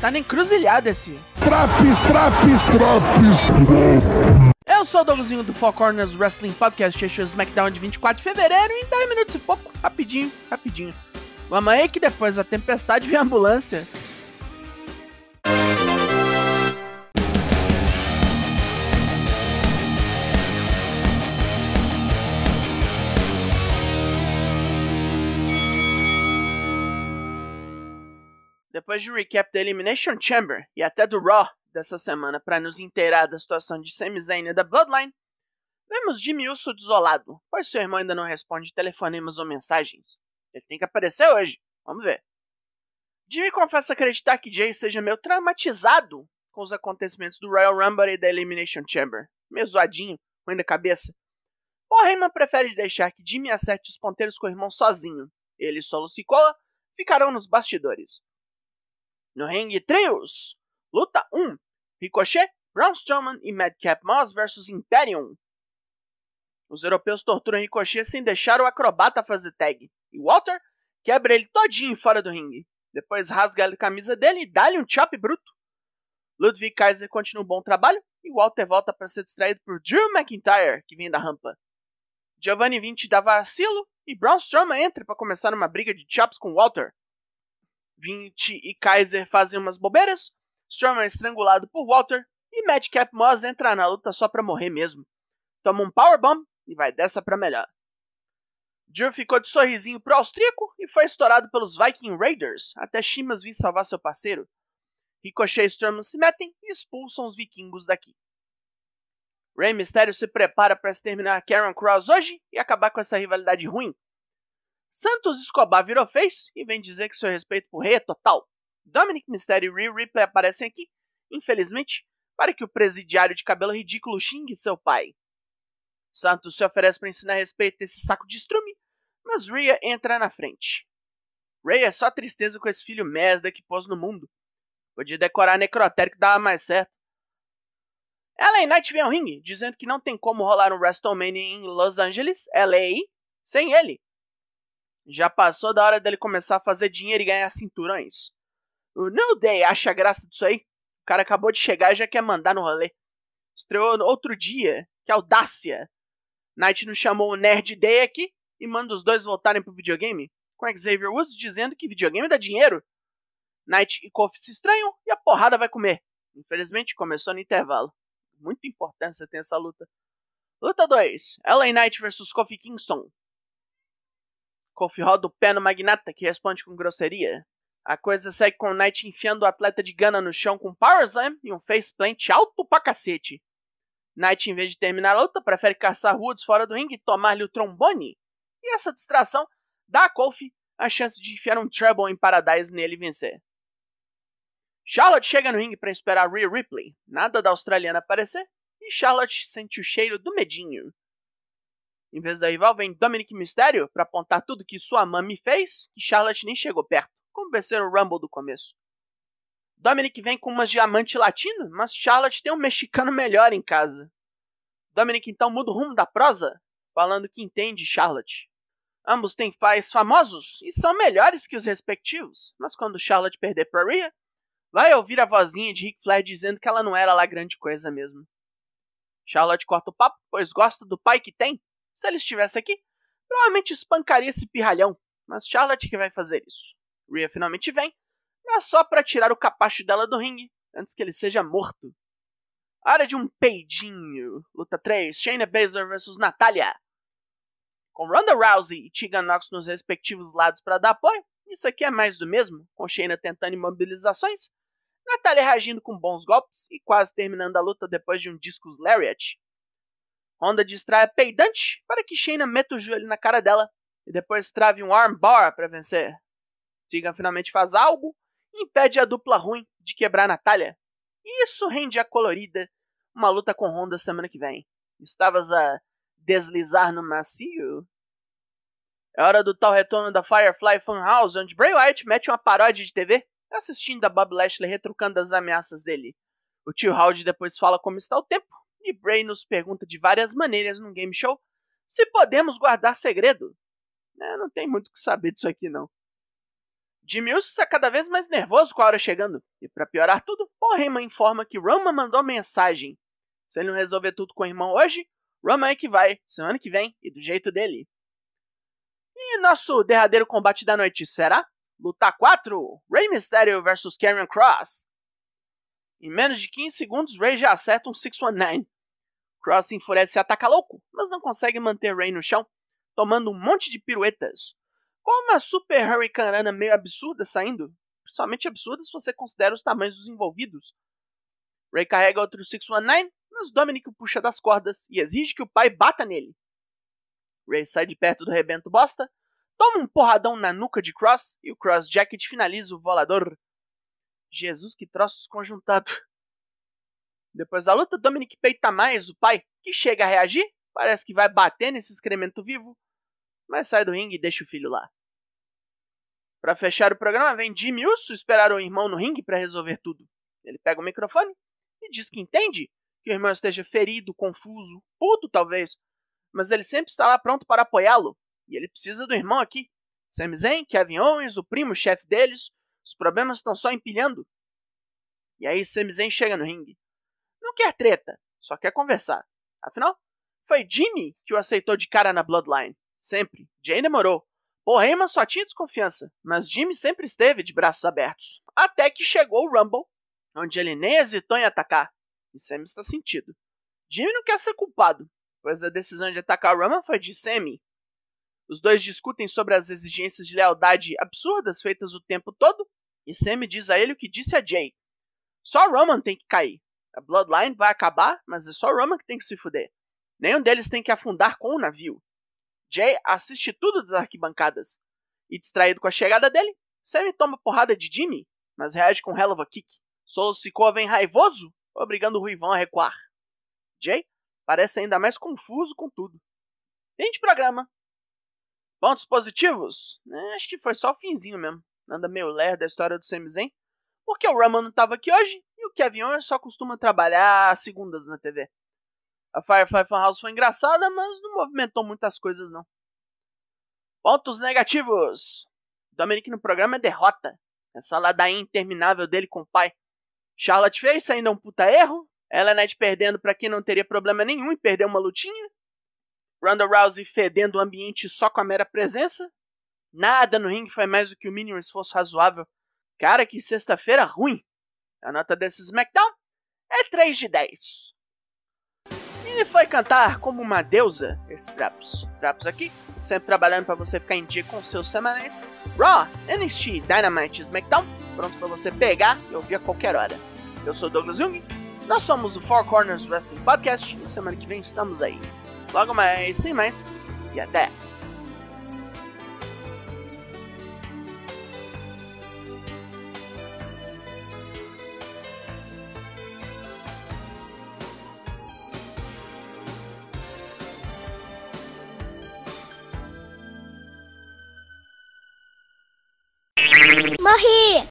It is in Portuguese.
Tá na encruzilhada esse. Traps, traps, traps. Eu sou o Douglasinho do Four Corners Wrestling Podcast, este é o SmackDown de 24 de fevereiro, em 10 minutos e pouco, rapidinho, rapidinho. Vamos aí que depois da tempestade vem a ambulância. Depois de um recap da Elimination Chamber e até do Raw dessa semana para nos inteirar da situação de Sami Zayn e da Bloodline, vemos Jimmy Uso desolado, pois seu irmão ainda não responde telefonemas ou mensagens. Ele tem que aparecer hoje, vamos ver. Jimmy confessa acreditar que Jay seja meio traumatizado com os acontecimentos do Royal Rumble e da Elimination Chamber, meio zoadinho, ruim da cabeça. O Heyman prefere deixar que Jimmy acerte os ponteiros com o irmão sozinho. Ele e Solo Sikoa ficarão nos bastidores. No ringue trios, luta 1, Ricochet, Braun Strowman e Madcap Moss vs Imperium. Os europeus torturam Ricochet sem deixar o acrobata fazer tag, e Walter quebra ele todinho fora do ringue. Depois rasga a camisa dele e dá-lhe um chop bruto. Ludwig Kaiser continua um bom trabalho e Walter volta para ser distraído por Drew McIntyre, que vem da rampa. Giovanni 20 dá vacilo e Braun Strowman entra para começar uma briga de chops com Walter. 20 e Kaiser fazem umas bobeiras, Strowman é estrangulado por Walter e Madcap Moss entra na luta só pra morrer mesmo. Toma um powerbomb e vai dessa pra melhor. Drew ficou de sorrisinho pro austríaco e foi estourado pelos Viking Raiders até Shimas vir salvar seu parceiro. Ricochet e Strowman se metem e expulsam os vikingos daqui. Rey Mysterio se prepara para exterminar Karen Cross hoje e acabar com essa rivalidade ruim Santos Escobar virou face e vem dizer que seu respeito por rei é total. Dominic Mysterio e Rhea Ripley aparecem aqui, infelizmente, para que o presidiário de cabelo ridículo xingue seu pai. Santos se oferece para ensinar respeito a esse saco de estrume, mas Rhea entra na frente. Ray é só tristeza com esse filho merda que pôs no mundo. Podia decorar necrotério que dava mais certo. LA Knight vem ao ringue, dizendo que não tem como rolar um WrestleMania em Los Angeles, LA, sem ele. Já passou da hora dele começar a fazer dinheiro e ganhar cinturões. O New Day acha graça disso aí. O cara acabou de chegar e já quer mandar no rolê. Estreou no outro dia. Que audácia. Knight nos chamou o Nerd Day aqui e manda os dois voltarem pro videogame. Com Xavier Woods dizendo que videogame dá dinheiro. Knight e Kofi se estranham e a porrada vai comer. Infelizmente começou no intervalo. Muita importância tem essa luta. Luta 2. LA Knight vs Kofi Kingston. Kofi roda o pé no magnata, que responde com grosseria. A coisa segue com o Knight enfiando o atleta de Gana no chão com um Power Slam e um faceplant alto pra cacete. Knight, em vez de terminar a luta, prefere caçar Woods fora do ringue e tomar-lhe o trombone. E essa distração dá a Kofi a chance de enfiar um Treble em Paradise nele e vencer. Charlotte chega no ringue para esperar Rhea Ripley. Nada da australiana aparecer e Charlotte sente o cheiro do medinho. Em vez da rival, vem Dominic Mysterio para apontar tudo que sua mãe fez, que Charlotte nem chegou perto, como vencer o Rumble do começo. Dominic vem com umas diamante latino, mas Charlotte tem um mexicano melhor em casa. Dominic então muda o rumo da prosa, falando que entende Charlotte. Ambos têm pais famosos e são melhores que os respectivos, mas quando Charlotte perder para Rhea, vai ouvir a vozinha de Ric Flair dizendo que ela não era lá grande coisa mesmo. Charlotte corta o papo, pois gosta do pai que tem se ele estivesse aqui, provavelmente espancaria esse pirralhão, mas Charlotte que vai fazer isso. Rhea finalmente vem, mas só para tirar o capacho dela do ringue antes que ele seja morto. Área de um peidinho. Luta 3, Shayna Baszler vs Natalia. Com Ronda Rousey e Tegan Nox nos respectivos lados para dar apoio, isso aqui é mais do mesmo, com Shayna tentando imobilizações, Natalia reagindo com bons golpes e quase terminando a luta depois de um discus lariat. Honda distrai a peidante para que Shayna meta o joelho na cara dela e depois trave um armbar para vencer. Tegan finalmente faz algo e impede a dupla ruim de quebrar Natália. E isso rende a colorida uma luta com Honda semana que vem. Estavas a deslizar no macio? É hora do tal retorno da Firefly Funhouse, onde Bray Wyatt mete uma paródia de TV assistindo a Bob Lashley retrucando as ameaças dele. O tio Howdy depois fala como está o tempo e Bray nos pergunta de várias maneiras num game show se podemos guardar segredo. É, não tem muito o que saber disso aqui, não. Jimmy está cada vez mais nervoso com a hora chegando. E para piorar tudo, Paul Heyman informa que Roman mandou mensagem. Se ele não resolver tudo com o irmão hoje, Roman é que vai, semana que vem, e do jeito dele. E nosso derradeiro combate da noite será? Luta 4, Rey Mysterio vs Karrion Cross. Em menos de 15 segundos, Rey já acerta um 619. Cross enfurece e ataca louco, mas não consegue manter Rey no chão, tomando um monte de piruetas. Com uma Super Hurricanrana meio absurda saindo, principalmente absurda se você considera os tamanhos dos envolvidos. Ray carrega outro 619, mas Dominic o puxa das cordas e exige que o pai bata nele. Ray sai de perto do rebento bosta, toma um porradão na nuca de Cross e o Cross Jacket finaliza o volador. Jesus, que troços conjuntados. Depois da luta, Dominic peita mais o pai, que chega a reagir, parece que vai bater nesse excremento vivo, mas sai do ringue e deixa o filho lá. Para fechar o programa, vem Jimmy Uso esperar o irmão no ringue para resolver tudo. Ele pega o microfone e diz que entende que o irmão esteja ferido, confuso, puto talvez, mas ele sempre está lá pronto para apoiá-lo. E ele precisa do irmão aqui. Sami Zayn, Kevin Owens, o primo chefe deles, os problemas estão só empilhando. E aí Sami Zayn chega no ringue. Não quer treta, só quer conversar. Afinal, foi Jimmy que o aceitou de cara na Bloodline. Sempre. Jay demorou. O Heyman só tinha desconfiança, mas Jimmy sempre esteve de braços abertos. Até que chegou o Rumble, onde ele nem hesitou em atacar. E Sammy está sentido. Jimmy não quer ser culpado, pois a decisão de atacar o Roman foi de Sammy. Os dois discutem sobre as exigências de lealdade absurdas feitas o tempo todo, e Sammy diz a ele o que disse a Jay. Só Roman tem que cair. A Bloodline vai acabar, mas é só Roman que tem que se fuder. Nenhum deles tem que afundar com o navio. Jay assiste tudo das arquibancadas. E distraído com a chegada dele, Sammy toma porrada de Jimmy, mas reage com Hell of a Kick. Solo Sikoa vem raivoso, obrigando o Ruivão a recuar. Jay parece ainda mais confuso com tudo. Fim de programa. Pontos positivos? É, acho que foi só o finzinho mesmo. Nada meio lerdo da história do Sami Zayn. Porque o Roman não estava aqui hoje e o Kevin Owens só costuma trabalhar segundas na TV. A Firefly Funhouse foi engraçada, mas não movimentou muitas coisas, não. Pontos negativos. Dominic no programa é derrota. Essa ladainha interminável dele com o pai. Charlotte fez ainda é um puta erro. Ela Net perdendo para quem não teria problema nenhum em perder uma lutinha. Ronda Rousey fedendo o ambiente só com a mera presença. Nada no ringue foi mais do que o mínimo esforço razoável. Cara, que sexta-feira ruim. A nota desse SmackDown é 3 de 10 e foi cantar como uma deusa esse Traps. Traps aqui, sempre trabalhando para você ficar em dia com seus semanais. Raw, NXT, Dynamite SmackDown, pronto para você pegar e ouvir a qualquer hora. Eu sou Douglas Jung, nós somos o Four Corners Wrestling Podcast e semana que vem estamos aí. Logo mais, tem mais e até! Mahi!